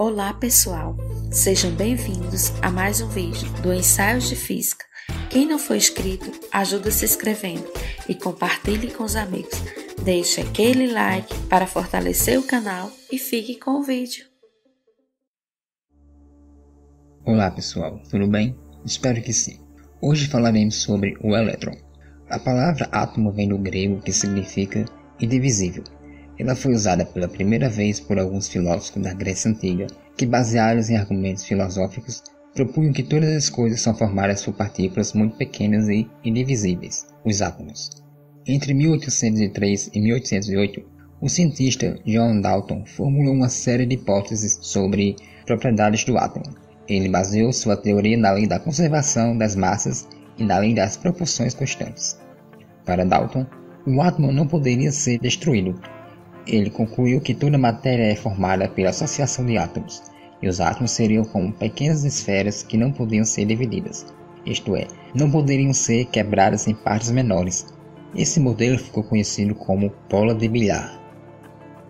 Olá pessoal, sejam bem-vindos a mais um vídeo do Ensaios de Física. Quem não for inscrito, ajuda se inscrevendo e compartilhe com os amigos. Deixe aquele like para fortalecer o canal e fique com o vídeo. Olá pessoal, tudo bem? Espero que sim. Hoje falaremos sobre o elétron. A palavra átomo vem do grego que significa indivisível ela foi usada pela primeira vez por alguns filósofos da Grécia Antiga, que, baseados em argumentos filosóficos, propunham que todas as coisas são formadas por partículas muito pequenas e indivisíveis, os átomos. Entre 1803 e 1808, o cientista John Dalton formulou uma série de hipóteses sobre propriedades do átomo. Ele baseou sua teoria na lei da conservação das massas e na lei das proporções constantes. Para Dalton, o átomo não poderia ser destruído, ele concluiu que toda matéria é formada pela associação de átomos, e os átomos seriam como pequenas esferas que não podiam ser divididas, isto é, não poderiam ser quebradas em partes menores. Esse modelo ficou conhecido como bola de bilhar.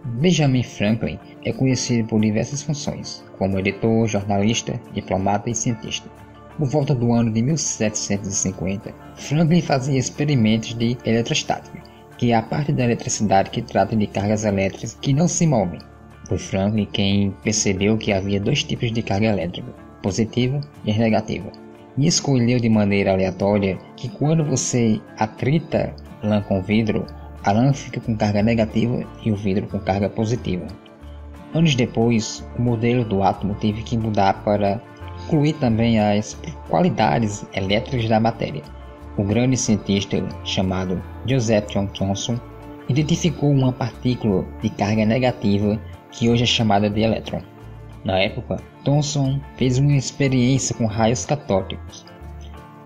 Benjamin Franklin é conhecido por diversas funções, como editor, jornalista, diplomata e cientista. Por volta do ano de 1750, Franklin fazia experimentos de eletrostática que é a parte da eletricidade que trata de cargas elétricas que não se movem. Foi Franklin quem percebeu que havia dois tipos de carga elétrica, positiva e negativa, e escolheu de maneira aleatória que quando você atrita lã com vidro, a lã fica com carga negativa e o vidro com carga positiva. Anos depois, o modelo do átomo teve que mudar para incluir também as qualidades elétricas da matéria o grande cientista chamado Joseph John Thomson identificou uma partícula de carga negativa que hoje é chamada de elétron. Na época, Thomson fez uma experiência com raios catódicos.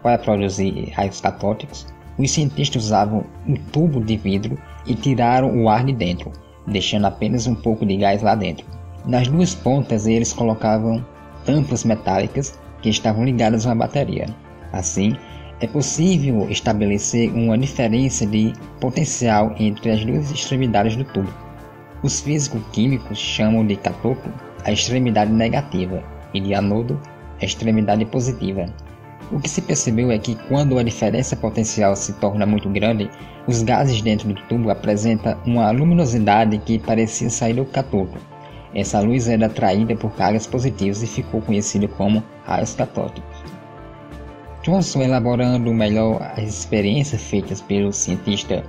Para produzir raios catódicos, os cientistas usavam um tubo de vidro e tiraram o ar de dentro, deixando apenas um pouco de gás lá dentro. Nas duas pontas, eles colocavam tampas metálicas que estavam ligadas a uma bateria. Assim, é possível estabelecer uma diferença de potencial entre as duas extremidades do tubo. Os físicos-químicos chamam de cátodo a extremidade negativa e de anodo a extremidade positiva. O que se percebeu é que quando a diferença potencial se torna muito grande, os gases dentro do tubo apresentam uma luminosidade que parecia sair do cátodo. Essa luz era atraída por cargas positivas e ficou conhecida como raios catódicos. Johnson elaborando melhor as experiências feitas pelo cientista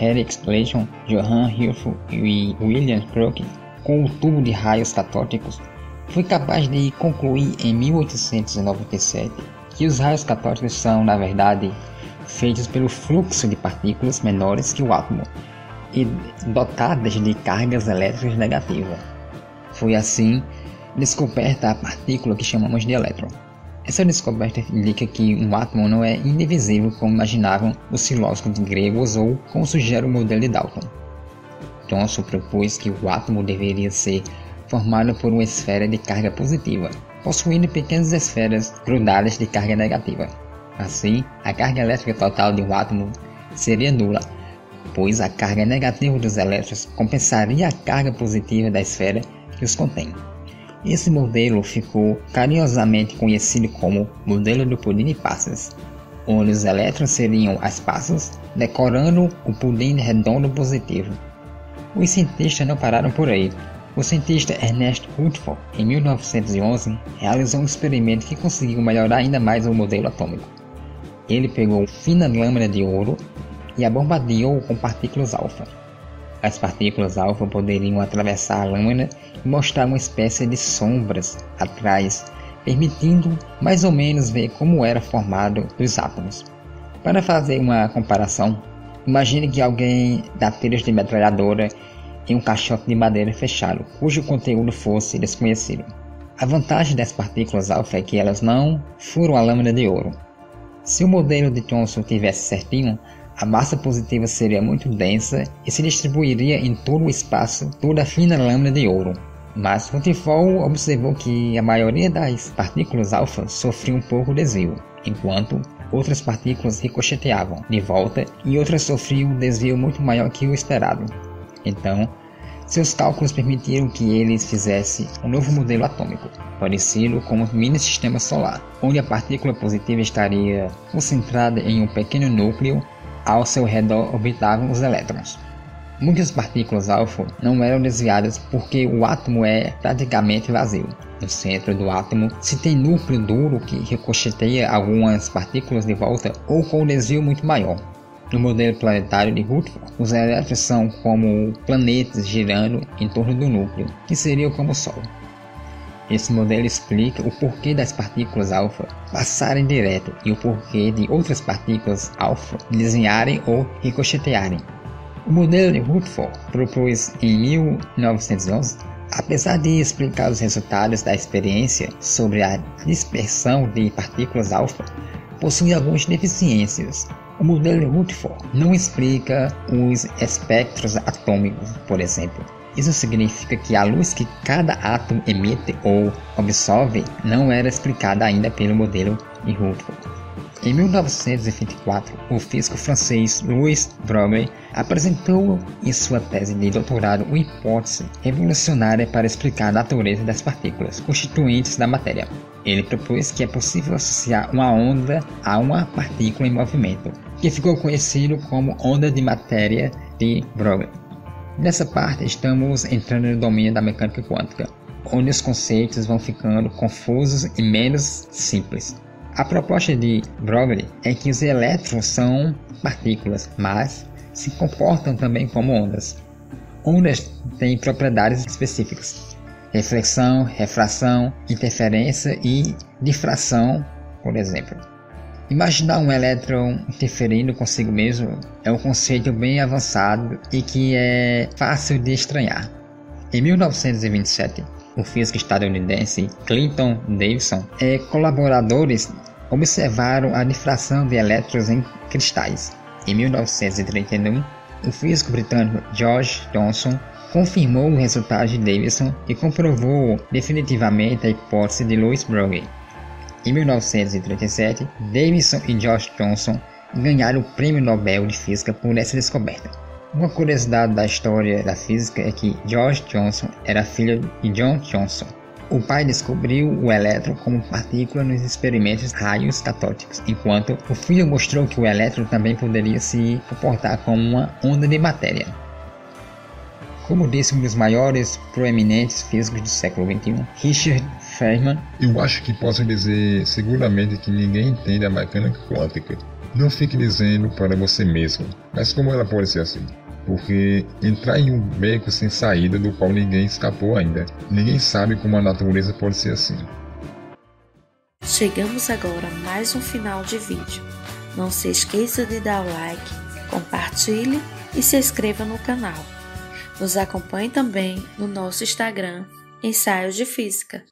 Eric Clayton, Johann Hilfe e William Crookes com o tubo de raios catódicos, foi capaz de concluir em 1897 que os raios catódicos são, na verdade, feitos pelo fluxo de partículas menores que o átomo e dotadas de cargas elétricas negativas. Foi assim descoberta a partícula que chamamos de elétron. Essa descoberta indica que um átomo não é indivisível como imaginavam os filósofos gregos ou como sugere o modelo de Dalton. Thomson propôs que o átomo deveria ser formado por uma esfera de carga positiva, possuindo pequenas esferas grudadas de carga negativa. Assim, a carga elétrica total de um átomo seria nula, pois a carga negativa dos elétrons compensaria a carga positiva da esfera que os contém. Esse modelo ficou carinhosamente conhecido como modelo do pudim de passas, onde os elétrons seriam as passas decorando o pudim redondo positivo. Os cientistas não pararam por aí. O cientista Ernest Rutherford, em 1911, realizou um experimento que conseguiu melhorar ainda mais o modelo atômico. Ele pegou fina lâmina de ouro e a bombardeou com partículas alfa. As partículas alfa poderiam atravessar a lâmina e mostrar uma espécie de sombras atrás, permitindo mais ou menos ver como era formado os átomos. Para fazer uma comparação, imagine que alguém dá tiros de metralhadora em um caixote de madeira fechado, cujo conteúdo fosse desconhecido. A vantagem das partículas alfa é que elas não furam a lâmina de ouro. Se o modelo de Thomson tivesse certinho, a massa positiva seria muito densa e se distribuiria em todo o espaço toda a fina lâmina de ouro. Mas Rutherford observou que a maioria das partículas alfa sofriam um pouco desvio, enquanto outras partículas ricocheteavam de volta e outras sofriam um desvio muito maior que o esperado. Então, Seus cálculos permitiram que eles fizessem um novo modelo atômico, parecido com um mini-sistema solar, onde a partícula positiva estaria concentrada em um pequeno núcleo, ao seu redor orbitavam os elétrons. Muitas partículas alfa não eram desviadas porque o átomo é praticamente vazio. No centro do átomo se tem núcleo duro que ricocheteia algumas partículas de volta ou com um desvio muito maior. No modelo planetário de Rutherford, os elétrons são como planetas girando em torno do núcleo, que seria como o Sol. Esse modelo explica o porquê das partículas alfa passarem direto e o porquê de outras partículas alfa desviarem ou ricochetearem. O modelo de Rutherford, propôs em 1911, apesar de explicar os resultados da experiência sobre a dispersão de partículas alfa, possui algumas deficiências o modelo Rutherford não explica os espectros atômicos, por exemplo. Isso significa que a luz que cada átomo emite ou absorve não era explicada ainda pelo modelo de Rutherford. Em 1924, o físico francês Louis Broglie apresentou em sua tese de doutorado uma hipótese revolucionária para explicar a natureza das partículas constituintes da matéria. Ele propôs que é possível associar uma onda a uma partícula em movimento, que ficou conhecido como onda de matéria de Broglie. Nessa parte, estamos entrando no domínio da mecânica quântica, onde os conceitos vão ficando confusos e menos simples. A proposta de Broglie é que os elétrons são partículas, mas se comportam também como ondas. Ondas têm propriedades específicas: reflexão, refração, interferência e difração, por exemplo. Imaginar um elétron interferindo consigo mesmo é um conceito bem avançado e que é fácil de estranhar. Em 1927, o físico estadunidense Clinton Davidson e colaboradores observaram a difração de elétrons em cristais. Em 1931, o físico britânico George Thomson confirmou o resultado de Davidson e comprovou definitivamente a hipótese de Louis Broglie. Em 1937, Davidson e George Thomson ganharam o Prêmio Nobel de Física por essa descoberta. Uma curiosidade da história da física é que George Johnson era filho de John Johnson. O pai descobriu o elétron como partícula nos experimentos raios catódicos, enquanto o filho mostrou que o elétron também poderia se comportar como uma onda de matéria. Como disse um dos maiores proeminentes físicos do século XXI, Richard Feynman, eu acho que posso dizer seguramente que ninguém entende a mecânica quântica. Não fique dizendo para você mesmo, mas como ela pode ser assim? Porque entrar em um beco sem saída do qual ninguém escapou ainda. Ninguém sabe como a natureza pode ser assim. Chegamos agora a mais um final de vídeo. Não se esqueça de dar o like, compartilhe e se inscreva no canal. Nos acompanhe também no nosso Instagram, Ensaios de Física.